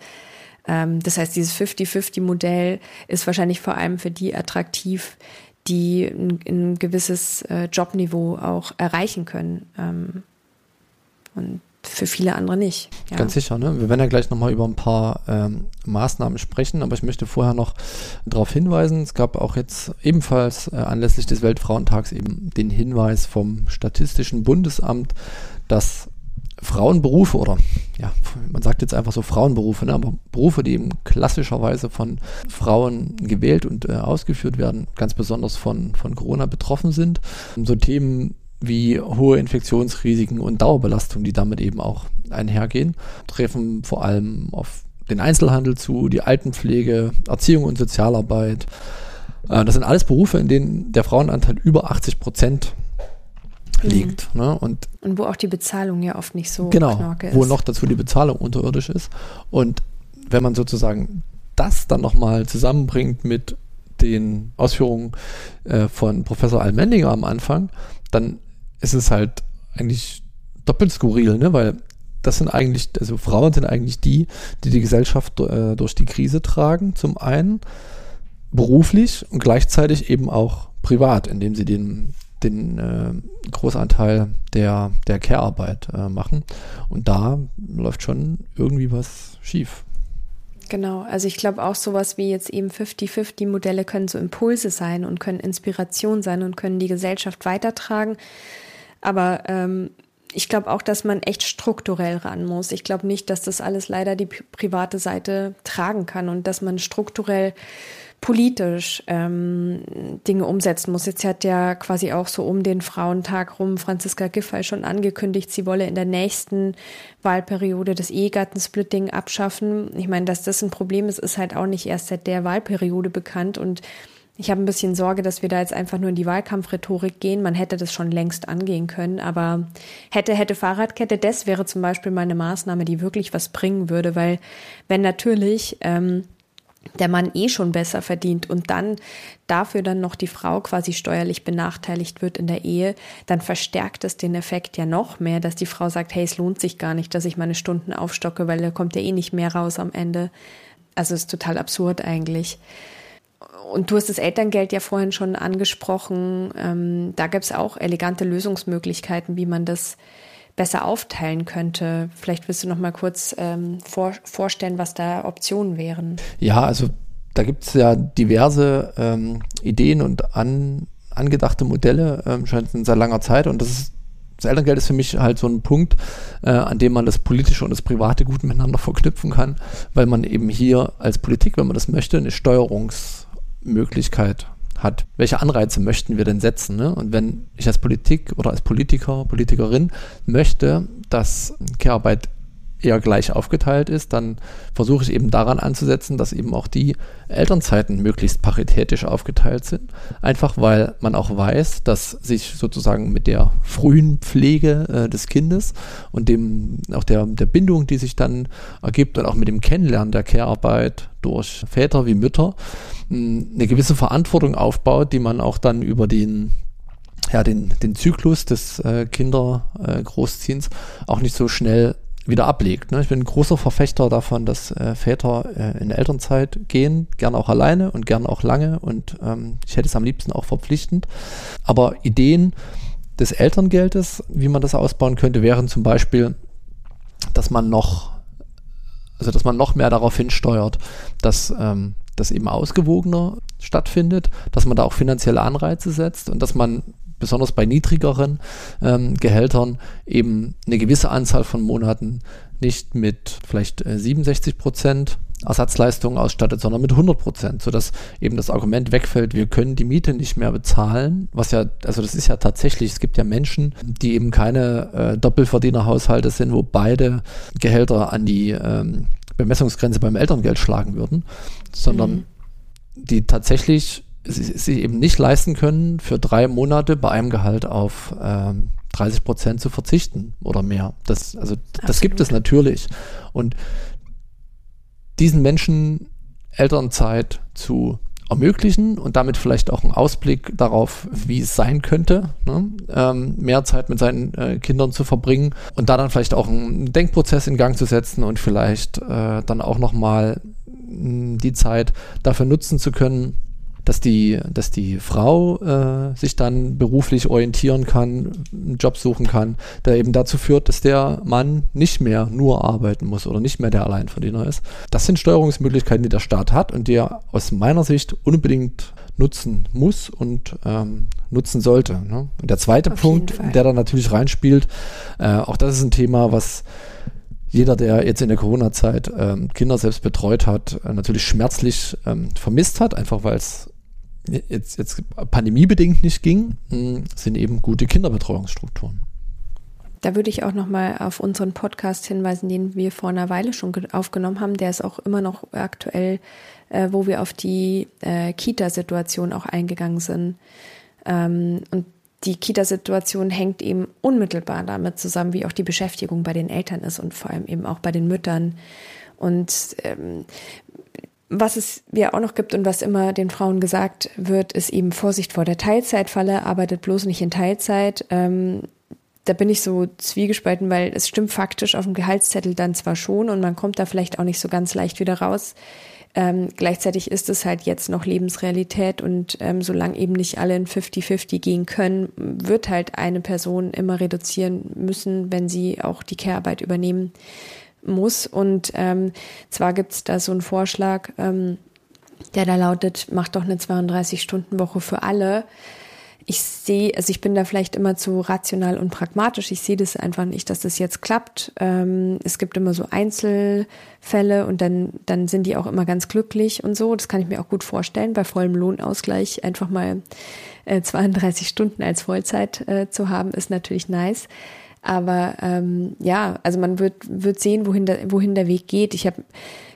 Ähm, das heißt, dieses 50-50-Modell ist wahrscheinlich vor allem für die attraktiv, die ein, ein gewisses äh, Jobniveau auch erreichen können. Ähm, und für viele andere nicht. Ja. Ganz sicher, ne? Wir werden ja gleich nochmal über ein paar ähm, Maßnahmen sprechen, aber ich möchte vorher noch darauf hinweisen, es gab auch jetzt ebenfalls äh, anlässlich des Weltfrauentags eben den Hinweis vom Statistischen Bundesamt, dass Frauenberufe oder ja, man sagt jetzt einfach so Frauenberufe, ne, aber Berufe, die eben klassischerweise von Frauen gewählt und äh, ausgeführt werden, ganz besonders von, von Corona betroffen sind. So Themen wie hohe Infektionsrisiken und Dauerbelastung, die damit eben auch einhergehen, treffen vor allem auf den Einzelhandel zu, die Altenpflege, Erziehung und Sozialarbeit. Äh, das sind alles Berufe, in denen der Frauenanteil über 80 Prozent Mhm. liegt. Ne? Und, und wo auch die Bezahlung ja oft nicht so genau, ist. Wo noch dazu die Bezahlung unterirdisch ist. Und wenn man sozusagen das dann nochmal zusammenbringt mit den Ausführungen äh, von Professor Almendinger am Anfang, dann ist es halt eigentlich doppelt skurril, ne? weil das sind eigentlich, also Frauen sind eigentlich die, die die Gesellschaft äh, durch die Krise tragen, zum einen beruflich und gleichzeitig eben auch privat, indem sie den den äh, Großanteil der, der Care-Arbeit äh, machen. Und da läuft schon irgendwie was schief. Genau, also ich glaube auch sowas wie jetzt eben 50-50-Modelle können so Impulse sein und können Inspiration sein und können die Gesellschaft weitertragen. Aber ähm, ich glaube auch, dass man echt strukturell ran muss. Ich glaube nicht, dass das alles leider die private Seite tragen kann und dass man strukturell politisch ähm, Dinge umsetzen muss. Jetzt hat ja quasi auch so um den Frauentag rum Franziska Giffey schon angekündigt, sie wolle in der nächsten Wahlperiode das Ehegattensplitting abschaffen. Ich meine, dass das ein Problem ist, ist halt auch nicht erst seit der Wahlperiode bekannt und Ich habe ein bisschen Sorge, dass wir da jetzt einfach nur in die Wahlkampfrhetorik gehen. Man hätte das schon längst angehen können, aber hätte, hätte Fahrradkette, das wäre zum Beispiel mal eine Maßnahme, die wirklich was bringen würde, weil wenn natürlich ähm, der Mann eh schon besser verdient und dann dafür dann noch die Frau quasi steuerlich benachteiligt wird in der Ehe, dann verstärkt es den Effekt ja noch mehr, dass die Frau sagt, hey, es lohnt sich gar nicht, dass ich meine Stunden aufstocke, weil da kommt ja eh nicht mehr raus am Ende. Also ist total absurd eigentlich. Und du hast das Elterngeld ja vorhin schon angesprochen. Ähm, da gibt es auch elegante Lösungsmöglichkeiten, wie man das besser aufteilen könnte. Vielleicht willst du noch mal kurz ähm, vor, vorstellen, was da Optionen wären. Ja, also da gibt es ja diverse ähm, Ideen und an, angedachte Modelle ähm, schon seit langer Zeit und das ist das Elterngeld ist für mich halt so ein Punkt, äh, an dem man das politische und das private gut miteinander verknüpfen kann, weil man eben hier als Politik, wenn man das möchte, eine Steuerungsmöglichkeit hat. Welche Anreize möchten wir denn setzen? Ne? Und wenn ich als Politik oder als Politiker, Politikerin möchte, dass Care-Arbeit eher gleich aufgeteilt ist, dann versuche ich eben daran anzusetzen, dass eben auch die Elternzeiten möglichst paritätisch aufgeteilt sind. Einfach weil man auch weiß, dass sich sozusagen mit der frühen Pflege äh, des Kindes und dem auch der, der Bindung, die sich dann ergibt und auch mit dem Kennenlernen der Care-Arbeit durch Väter wie Mütter mh, eine gewisse Verantwortung aufbaut, die man auch dann über den ja, den, den Zyklus des äh, Kindergroßziehens äh, auch nicht so schnell wieder ablegt. Ne? Ich bin ein großer Verfechter davon, dass äh, Väter äh, in Elternzeit gehen, gern auch alleine und gern auch lange und ähm, ich hätte es am liebsten auch verpflichtend. Aber Ideen des Elterngeldes, wie man das ausbauen könnte, wären zum Beispiel, dass man noch, also dass man noch mehr darauf hinsteuert, dass ähm, das eben ausgewogener stattfindet, dass man da auch finanzielle Anreize setzt und dass man besonders bei niedrigeren ähm, Gehältern eben eine gewisse Anzahl von Monaten nicht mit vielleicht äh, 67 Prozent Ersatzleistungen ausstattet, sondern mit 100 Prozent, sodass eben das Argument wegfällt, wir können die Miete nicht mehr bezahlen, was ja, also das ist ja tatsächlich, es gibt ja Menschen, die eben keine äh, Doppelverdienerhaushalte sind, wo beide Gehälter an die ähm, Bemessungsgrenze beim Elterngeld schlagen würden, sondern mhm. die tatsächlich sie eben nicht leisten können, für drei Monate bei einem Gehalt auf ähm, 30 Prozent zu verzichten oder mehr. Das, also, das gibt es natürlich. Und diesen Menschen Elternzeit zu ermöglichen und damit vielleicht auch einen Ausblick darauf, wie es sein könnte, ne? ähm, mehr Zeit mit seinen äh, Kindern zu verbringen und da dann vielleicht auch einen Denkprozess in Gang zu setzen und vielleicht äh, dann auch nochmal die Zeit dafür nutzen zu können, dass die, dass die Frau äh, sich dann beruflich orientieren kann, einen Job suchen kann, der eben dazu führt, dass der Mann nicht mehr nur arbeiten muss oder nicht mehr der Alleinverdiener ist. Das sind Steuerungsmöglichkeiten, die der Staat hat und die er aus meiner Sicht unbedingt nutzen muss und ähm, nutzen sollte. Ne? Und der zweite Auf Punkt, der da natürlich reinspielt, äh, auch das ist ein Thema, was jeder, der jetzt in der Corona-Zeit ähm, Kinder selbst betreut hat, äh, natürlich schmerzlich ähm, vermisst hat, einfach weil es jetzt, jetzt pandemiebedingt nicht ging, hm, sind eben gute Kinderbetreuungsstrukturen. Da würde ich auch nochmal auf unseren Podcast hinweisen, den wir vor einer Weile schon aufgenommen haben. Der ist auch immer noch aktuell, äh, wo wir auf die äh, Kita-Situation auch eingegangen sind. Ähm, und die Kita-Situation hängt eben unmittelbar damit zusammen, wie auch die Beschäftigung bei den Eltern ist und vor allem eben auch bei den Müttern. Und ähm, was es ja auch noch gibt und was immer den Frauen gesagt wird, ist eben Vorsicht vor der Teilzeitfalle, arbeitet bloß nicht in Teilzeit. Ähm, da bin ich so zwiegespalten, weil es stimmt faktisch auf dem Gehaltszettel dann zwar schon und man kommt da vielleicht auch nicht so ganz leicht wieder raus. Ähm, gleichzeitig ist es halt jetzt noch Lebensrealität und ähm, solange eben nicht alle in 50-50 gehen können, wird halt eine Person immer reduzieren müssen, wenn sie auch die Care-Arbeit übernehmen muss. Und ähm, zwar gibt es da so einen Vorschlag, ähm, der da lautet, macht doch eine 32-Stunden-Woche für alle. Ich sehe, also ich bin da vielleicht immer zu rational und pragmatisch. Ich sehe das einfach nicht, dass das jetzt klappt. Ähm, es gibt immer so Einzelfälle und dann, dann sind die auch immer ganz glücklich und so. Das kann ich mir auch gut vorstellen, bei vollem Lohnausgleich einfach mal äh, 32 Stunden als Vollzeit äh, zu haben, ist natürlich nice. Aber ähm, ja, also man wird, wird sehen, wohin der, wohin der Weg geht. Ich habe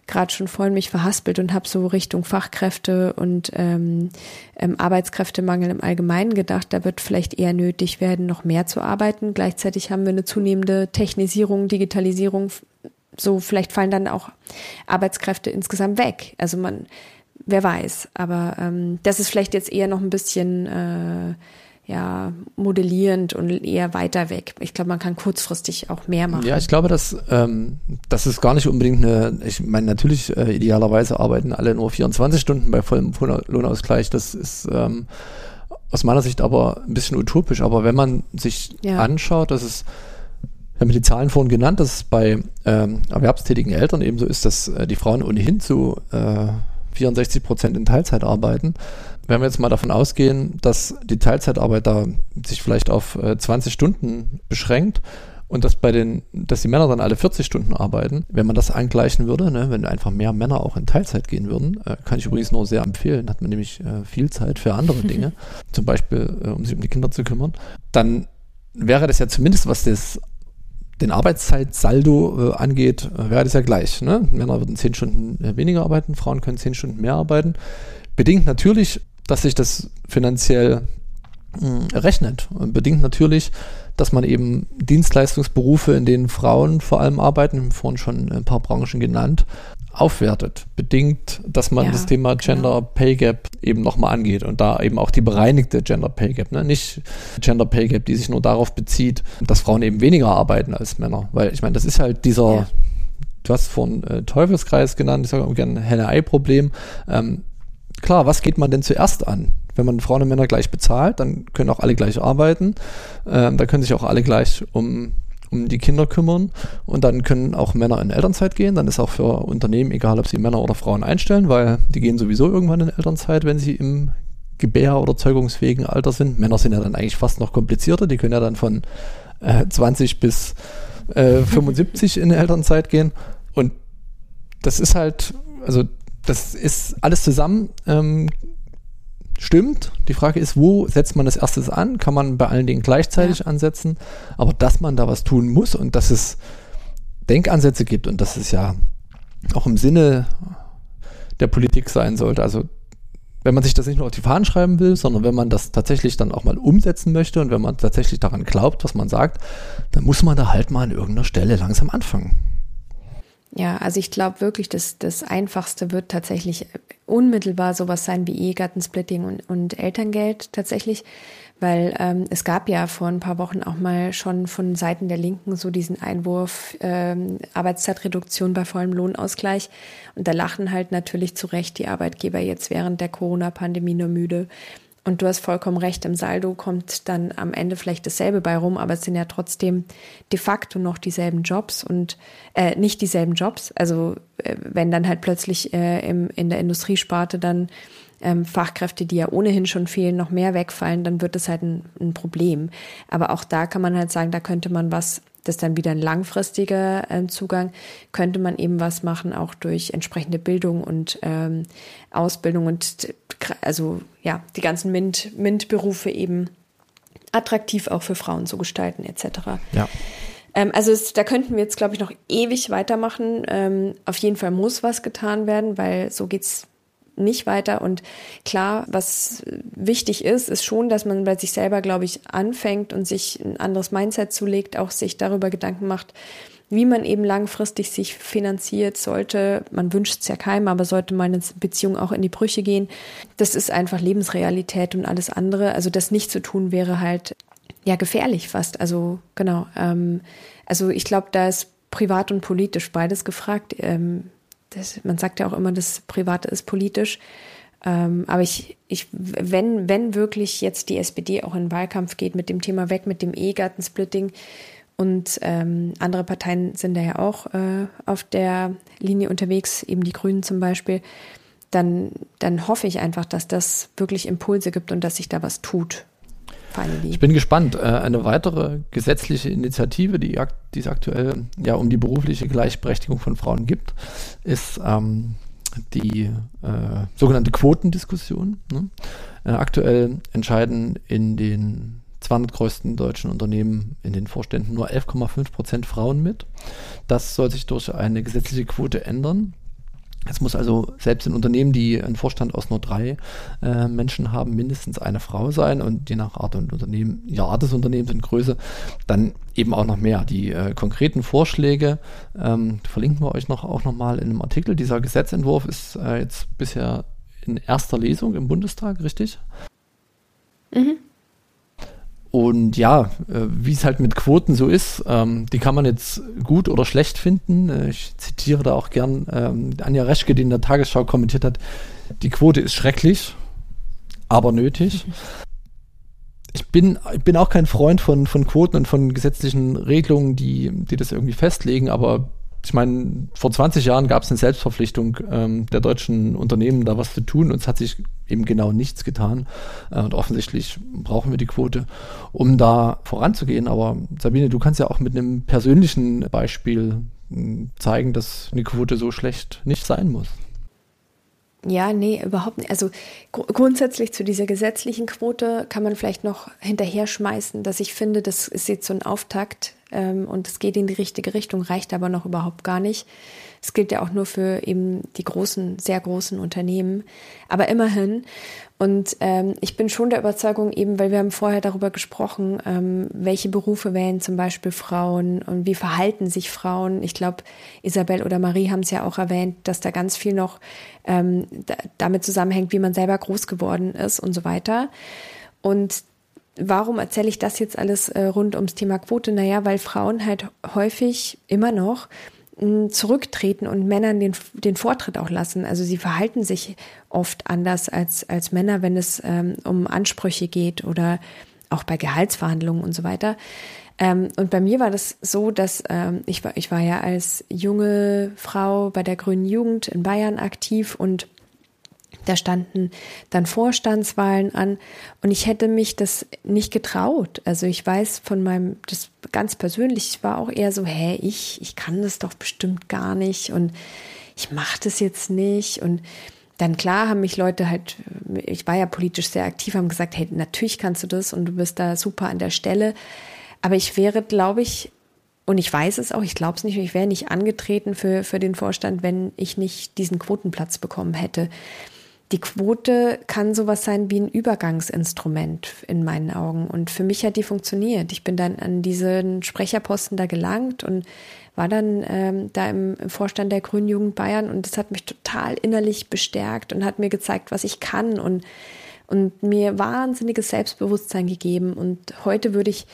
gerade schon vorhin mich verhaspelt und habe so Richtung Fachkräfte und ähm, ähm, Arbeitskräftemangel im Allgemeinen gedacht. Da wird vielleicht eher nötig werden, noch mehr zu arbeiten. Gleichzeitig haben wir eine zunehmende Technisierung, Digitalisierung. So vielleicht fallen dann auch Arbeitskräfte insgesamt weg. Also man, wer weiß. Aber ähm, das ist vielleicht jetzt eher noch ein bisschen äh, ja, modellierend und eher weiter weg. Ich glaube, man kann kurzfristig auch mehr machen. Ja, ich glaube, dass ähm, das ist gar nicht unbedingt eine, ich meine, natürlich äh, idealerweise arbeiten alle nur 24 Stunden bei vollem Lohnausgleich. Das ist ähm, aus meiner Sicht aber ein bisschen utopisch. Aber wenn man sich ja. anschaut, dass es wir haben die Zahlen vorhin genannt, dass es bei ähm, erwerbstätigen Eltern eben so ist, dass äh, die Frauen ohnehin zu äh, 64 Prozent in Teilzeit arbeiten. Wenn wir jetzt mal davon ausgehen, dass die Teilzeitarbeit da sich vielleicht auf äh, 20 Stunden beschränkt und dass bei den, dass die Männer dann alle 40 Stunden arbeiten, wenn man das angleichen würde, ne, wenn einfach mehr Männer auch in Teilzeit gehen würden, äh, kann ich übrigens nur sehr empfehlen, hat man nämlich äh, viel Zeit für andere Dinge, zum Beispiel äh, um sich um die Kinder zu kümmern, dann wäre das ja zumindest, was das den Arbeitszeitsaldo äh, angeht, äh, wäre das ja gleich. Ne? Männer würden 10 Stunden äh, weniger arbeiten, Frauen können 10 Stunden mehr arbeiten. Bedingt natürlich dass sich das finanziell mh, hm, rechnet. Und bedingt natürlich, dass man eben Dienstleistungsberufe, in denen Frauen vor allem arbeiten, vorhin schon ein paar Branchen genannt, aufwertet. Bedingt, dass man ja, das Thema genau. Gender genau. Pay Gap eben nochmal angeht und da eben auch die bereinigte Gender Pay Gap, ne? nicht Gender Pay Gap, die sich nur darauf bezieht, dass Frauen eben weniger arbeiten als Männer. Weil ich meine, das ist halt dieser, ja. du hast vorhin äh, Teufelskreis genannt, ich sage auch gerne Henne-Ei-Problem. Ähm, klar, was geht man denn zuerst an? Wenn man Frauen und Männer gleich bezahlt, dann können auch alle gleich arbeiten. Ähm, da können sich auch alle gleich um, um die Kinder kümmern. Und dann können auch Männer in Elternzeit gehen. Dann ist auch für Unternehmen egal, ob sie Männer oder Frauen einstellen, weil die gehen sowieso irgendwann in Elternzeit, wenn sie im gebär- oder zeugungsfähigen Alter sind. Männer sind ja dann eigentlich fast noch komplizierter. Die können ja dann von äh, 20 bis äh, 75 in Elternzeit gehen. Und das ist halt, also das ist alles zusammen ähm, stimmt. Die Frage ist, wo setzt man das erstes an? Kann man bei allen Dingen gleichzeitig ja. ansetzen? Aber dass man da was tun muss und dass es Denkansätze gibt und dass es ja auch im Sinne der Politik sein sollte. Also wenn man sich das nicht nur auf die Fahnen schreiben will, sondern wenn man das tatsächlich dann auch mal umsetzen möchte und wenn man tatsächlich daran glaubt, was man sagt, dann muss man da halt mal an irgendeiner Stelle langsam anfangen. Ja, also ich glaube wirklich, dass das Einfachste wird tatsächlich unmittelbar sowas sein wie Ehegattensplitting und, und Elterngeld tatsächlich, weil ähm, es gab ja vor ein paar Wochen auch mal schon von Seiten der Linken so diesen Einwurf ähm, Arbeitszeitreduktion bei vollem Lohnausgleich und da lachen halt natürlich zu Recht die Arbeitgeber jetzt während der Corona-Pandemie nur müde. Und du hast vollkommen recht, im Saldo kommt dann am Ende vielleicht dasselbe bei rum, aber es sind ja trotzdem de facto noch dieselben Jobs und äh, nicht dieselben Jobs. Also äh, wenn dann halt plötzlich äh, im, in der Industriesparte dann ähm, Fachkräfte, die ja ohnehin schon fehlen, noch mehr wegfallen, dann wird das halt ein, ein Problem. Aber auch da kann man halt sagen, da könnte man was das ist dann wieder ein langfristiger äh, Zugang, könnte man eben was machen, auch durch entsprechende Bildung und ähm, Ausbildung und also ja, die ganzen MINT, MINT-Berufe eben attraktiv auch für Frauen zu gestalten, etc. Ja. Ähm, also es, da könnten wir jetzt, glaube ich, noch ewig weitermachen. Ähm, auf jeden Fall muss was getan werden, weil so geht's nicht weiter. Und klar, was wichtig ist, ist schon, dass man bei sich selber, glaube ich, anfängt und sich ein anderes Mindset zulegt, auch sich darüber Gedanken macht, wie man eben langfristig sich finanziert, sollte, man wünscht es ja keinem, aber sollte meine Beziehung auch in die Brüche gehen. Das ist einfach Lebensrealität und alles andere. Also das nicht zu tun wäre halt ja gefährlich fast. Also genau. Ähm, also ich glaube, da ist privat und politisch beides gefragt. Ähm, das, man sagt ja auch immer, das Private ist politisch. Ähm, aber ich, ich, wenn, wenn wirklich jetzt die SPD auch in den Wahlkampf geht mit dem Thema weg, mit dem Ehegattensplitting und ähm, andere Parteien sind da ja auch äh, auf der Linie unterwegs, eben die Grünen zum Beispiel, dann, dann hoffe ich einfach, dass das wirklich Impulse gibt und dass sich da was tut. Ich bin gespannt. Äh, eine weitere gesetzliche Initiative, die, die es aktuell ja um die berufliche Gleichberechtigung von Frauen gibt, ist ähm, die äh, sogenannte Quotendiskussion. Ne? Äh, aktuell entscheiden in den 200 größten deutschen Unternehmen in den Vorständen nur 11,5 Prozent Frauen mit. Das soll sich durch eine gesetzliche Quote ändern. Es muss also selbst in Unternehmen, die einen Vorstand aus nur drei äh, Menschen haben, mindestens eine Frau sein und je nach Art und Unternehmen, ja, Art des Unternehmens und Größe, dann eben auch noch mehr. Die äh, konkreten Vorschläge ähm, verlinken wir euch noch auch nochmal in einem Artikel. Dieser Gesetzentwurf ist äh, jetzt bisher in erster Lesung im Bundestag, richtig? Mhm. Und ja, äh, wie es halt mit Quoten so ist, ähm, die kann man jetzt gut oder schlecht finden. Äh, ich zitiere da auch gern ähm, Anja Reschke, die in der Tagesschau kommentiert hat, die Quote ist schrecklich, aber nötig. Ich bin, ich bin auch kein Freund von, von Quoten und von gesetzlichen Regelungen, die, die das irgendwie festlegen, aber ich meine, vor 20 Jahren gab es eine Selbstverpflichtung ähm, der deutschen Unternehmen, da was zu tun und es hat sich eben genau nichts getan. Äh, und offensichtlich brauchen wir die Quote, um da voranzugehen. Aber Sabine, du kannst ja auch mit einem persönlichen Beispiel hm, zeigen, dass eine Quote so schlecht nicht sein muss. Ja, nee, überhaupt nicht. Also gr grundsätzlich zu dieser gesetzlichen Quote kann man vielleicht noch hinterher schmeißen, dass ich finde, das ist jetzt so ein Auftakt ähm, und es geht in die richtige Richtung, reicht aber noch überhaupt gar nicht. Es gilt ja auch nur für eben die großen, sehr großen Unternehmen. Aber immerhin. Und ähm, ich bin schon der Überzeugung, eben, weil wir haben vorher darüber gesprochen, ähm, welche Berufe wählen zum Beispiel Frauen und wie verhalten sich Frauen. Ich glaube, Isabel oder Marie haben es ja auch erwähnt, dass da ganz viel noch ähm, da, damit zusammenhängt, wie man selber groß geworden ist und so weiter. Und Warum erzähle ich das jetzt alles äh, rund ums Thema Quote? Naja, weil Frauen halt häufig immer noch mh, zurücktreten und Männern den, den Vortritt auch lassen. Also sie verhalten sich oft anders als, als Männer, wenn es ähm, um Ansprüche geht oder auch bei Gehaltsverhandlungen und so weiter. Ähm, und bei mir war das so, dass ähm, ich, war, ich war ja als junge Frau bei der Grünen Jugend in Bayern aktiv und da standen dann Vorstandswahlen an und ich hätte mich das nicht getraut. Also ich weiß von meinem, das ganz persönlich, ich war auch eher so, hä, ich, ich kann das doch bestimmt gar nicht und ich mache das jetzt nicht und dann klar haben mich Leute halt, ich war ja politisch sehr aktiv, haben gesagt, hey, natürlich kannst du das und du bist da super an der Stelle. Aber ich wäre, glaube ich, und ich weiß es auch, ich glaube es nicht, ich wäre nicht angetreten für, für den Vorstand, wenn ich nicht diesen Quotenplatz bekommen hätte. Die Quote kann sowas sein wie ein Übergangsinstrument in meinen Augen. Und für mich hat die funktioniert. Ich bin dann an diesen Sprecherposten da gelangt und war dann ähm, da im, im Vorstand der Grünen Jugend Bayern und das hat mich total innerlich bestärkt und hat mir gezeigt, was ich kann und, und mir wahnsinniges Selbstbewusstsein gegeben. Und heute würde ich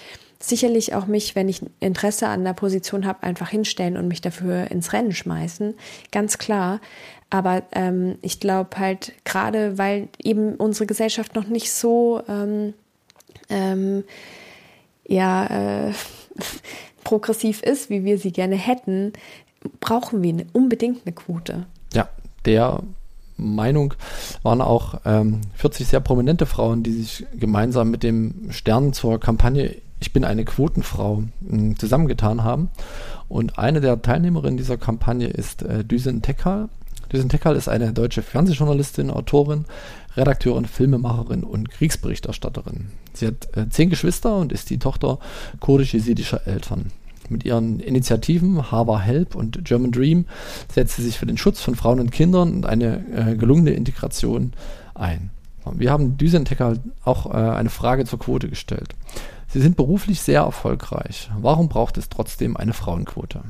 sicherlich auch mich, wenn ich Interesse an der Position habe, einfach hinstellen und mich dafür ins Rennen schmeißen. Ganz klar. Aber ähm, ich glaube halt gerade, weil eben unsere Gesellschaft noch nicht so ähm, ähm, ja äh, progressiv ist, wie wir sie gerne hätten, brauchen wir eine, unbedingt eine Quote. Ja, der Meinung waren auch ähm, 40 sehr prominente Frauen, die sich gemeinsam mit dem Stern zur Kampagne Ich bin eine Quotenfrau äh, zusammengetan haben. Und eine der Teilnehmerinnen dieser Kampagne ist äh, Düsen Tekal. Düsen Tekal ist eine deutsche Fernsehjournalistin, Autorin, Redakteurin, Filmemacherin und Kriegsberichterstatterin. Sie hat äh, zehn Geschwister und ist die Tochter kurdisch-jesidischer Eltern. Mit ihren Initiativen Harbor Help und German Dream setzt sie sich für den Schutz von Frauen und Kindern und eine äh, gelungene Integration ein. Wir haben Düsen Tekal auch äh, eine Frage zur Quote gestellt. Sie sind beruflich sehr erfolgreich. Warum braucht es trotzdem eine Frauenquote?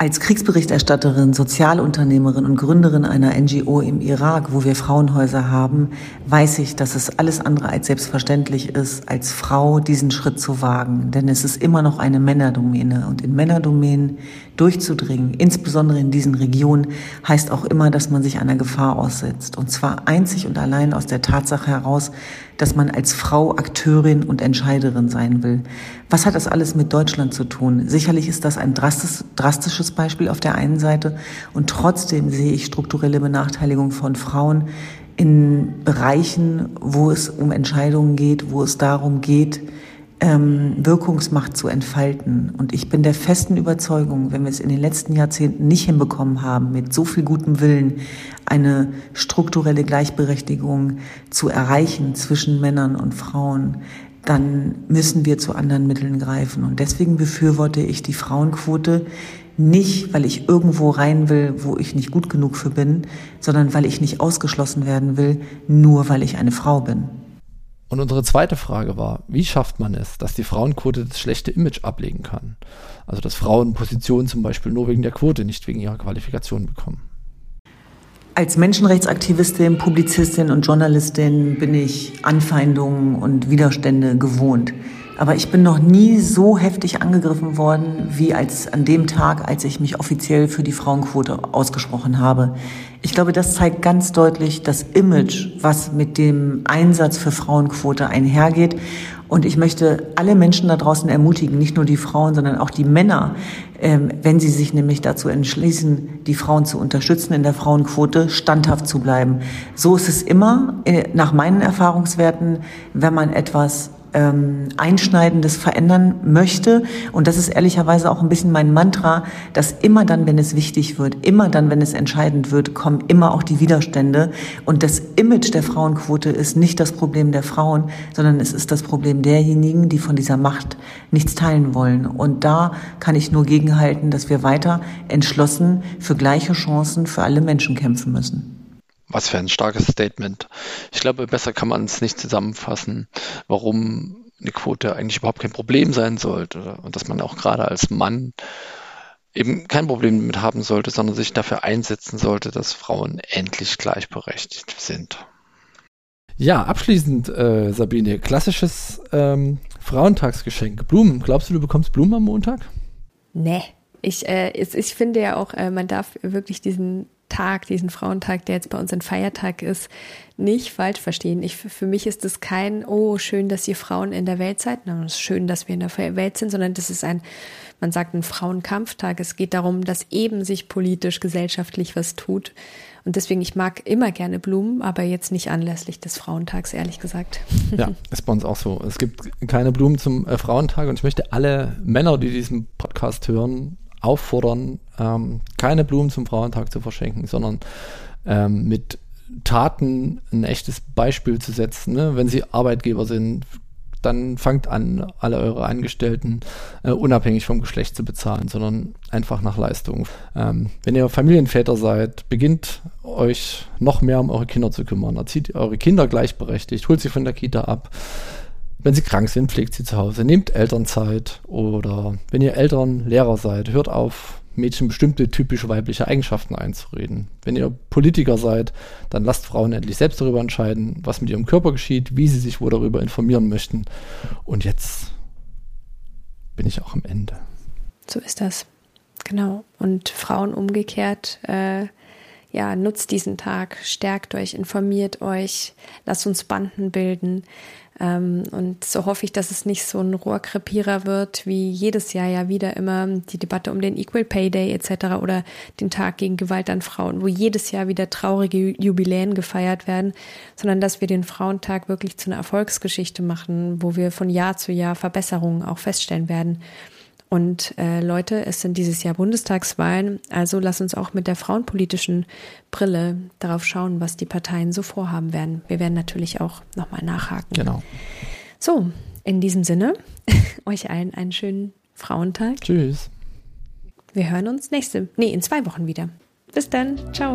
Als Kriegsberichterstatterin, Sozialunternehmerin und Gründerin einer NGO im Irak, wo wir Frauenhäuser haben, weiß ich, dass es alles andere als selbstverständlich ist, als Frau diesen Schritt zu wagen. Denn es ist immer noch eine Männerdomäne. Und in Männerdomänen durchzudringen, insbesondere in diesen Regionen, heißt auch immer, dass man sich einer Gefahr aussetzt. Und zwar einzig und allein aus der Tatsache heraus, dass man als Frau Akteurin und Entscheiderin sein will. Was hat das alles mit Deutschland zu tun? Sicherlich ist das ein drastisches Beispiel auf der einen Seite und trotzdem sehe ich strukturelle Benachteiligung von Frauen in Bereichen, wo es um Entscheidungen geht, wo es darum geht, ähm, Wirkungsmacht zu entfalten. Und ich bin der festen Überzeugung, wenn wir es in den letzten Jahrzehnten nicht hinbekommen haben, mit so viel gutem Willen eine strukturelle Gleichberechtigung zu erreichen zwischen Männern und Frauen, dann müssen wir zu anderen Mitteln greifen. Und deswegen befürworte ich die Frauenquote nicht, weil ich irgendwo rein will, wo ich nicht gut genug für bin, sondern weil ich nicht ausgeschlossen werden will, nur weil ich eine Frau bin. Und unsere zweite Frage war, wie schafft man es, dass die Frauenquote das schlechte Image ablegen kann? Also dass Frauen Positionen zum Beispiel nur wegen der Quote, nicht wegen ihrer Qualifikation bekommen. Als Menschenrechtsaktivistin, Publizistin und Journalistin bin ich Anfeindungen und Widerstände gewohnt. Aber ich bin noch nie so heftig angegriffen worden wie als an dem Tag, als ich mich offiziell für die Frauenquote ausgesprochen habe. Ich glaube, das zeigt ganz deutlich das Image, was mit dem Einsatz für Frauenquote einhergeht. Und ich möchte alle Menschen da draußen ermutigen, nicht nur die Frauen, sondern auch die Männer, ähm, wenn sie sich nämlich dazu entschließen, die Frauen zu unterstützen in der Frauenquote, standhaft zu bleiben. So ist es immer, äh, nach meinen Erfahrungswerten, wenn man etwas ähm, Einschneidendes verändern möchte. Und das ist ehrlicherweise auch ein bisschen mein Mantra, dass immer dann, wenn es wichtig wird, immer dann, wenn es entscheidend wird, kommen immer auch die Widerstände. Und das Image der Frauenquote ist nicht das Problem der Frauen, sondern es ist das Problem derjenigen, die von dieser Macht nichts teilen wollen. Und da kann ich nur gegenhalten, dass wir weiter entschlossen für gleiche Chancen für alle Menschen kämpfen müssen. Was für ein starkes Statement. Ich glaube, besser kann man es nicht zusammenfassen, warum eine Quote eigentlich überhaupt kein Problem sein sollte und dass man auch gerade als Mann eben kein Problem damit haben sollte, sondern sich dafür einsetzen sollte, dass Frauen endlich gleichberechtigt sind. Ja, abschließend, äh, Sabine, klassisches ähm, Frauentagsgeschenk. Blumen. Glaubst du, du bekommst Blumen am Montag? Nee. Ich, äh, ich finde ja auch, äh, man darf wirklich diesen Tag, diesen Frauentag, der jetzt bei uns ein Feiertag ist, nicht falsch verstehen. Ich, für mich ist es kein, oh, schön, dass ihr Frauen in der Welt seid, es ist schön, dass wir in der Welt sind, sondern das ist ein, man sagt ein Frauenkampftag. Es geht darum, dass eben sich politisch, gesellschaftlich was tut. Und deswegen, ich mag immer gerne Blumen, aber jetzt nicht anlässlich des Frauentags, ehrlich gesagt. Ja, ist bei uns auch so. Es gibt keine Blumen zum äh, Frauentag und ich möchte alle Männer, die diesen Podcast hören, auffordern, ähm, keine Blumen zum Frauentag zu verschenken, sondern ähm, mit Taten ein echtes Beispiel zu setzen. Ne? Wenn Sie Arbeitgeber sind, dann fangt an, alle eure Angestellten äh, unabhängig vom Geschlecht zu bezahlen, sondern einfach nach Leistung. Ähm, wenn ihr Familienväter seid, beginnt euch noch mehr um eure Kinder zu kümmern. Erzieht eure Kinder gleichberechtigt, holt sie von der Kita ab. Wenn sie krank sind, pflegt sie zu Hause, nehmt Elternzeit oder wenn ihr Eltern, Lehrer seid, hört auf, Mädchen bestimmte typische weibliche Eigenschaften einzureden. Wenn ihr Politiker seid, dann lasst Frauen endlich selbst darüber entscheiden, was mit ihrem Körper geschieht, wie sie sich wohl darüber informieren möchten. Und jetzt bin ich auch am Ende. So ist das. Genau. Und Frauen umgekehrt, äh, ja, nutzt diesen Tag, stärkt euch, informiert euch, lasst uns Banden bilden. Ähm, und so hoffe ich, dass es nicht so ein Rohrkrepierer wird, wie jedes Jahr ja wieder immer die Debatte um den Equal Pay Day etc. oder den Tag gegen Gewalt an Frauen, wo jedes Jahr wieder traurige Jubiläen gefeiert werden, sondern dass wir den Frauentag wirklich zu einer Erfolgsgeschichte machen, wo wir von Jahr zu Jahr Verbesserungen auch feststellen werden. Und äh, Leute, es sind dieses Jahr Bundestagswahlen, also lass uns auch mit der frauenpolitischen Brille darauf schauen, was die Parteien so vorhaben werden. Wir werden natürlich auch nochmal nachhaken. Genau. So, in diesem Sinne, euch allen einen schönen Frauentag. Tschüss. Wir hören uns nächste, nee, in zwei Wochen wieder. Bis dann. Ciao.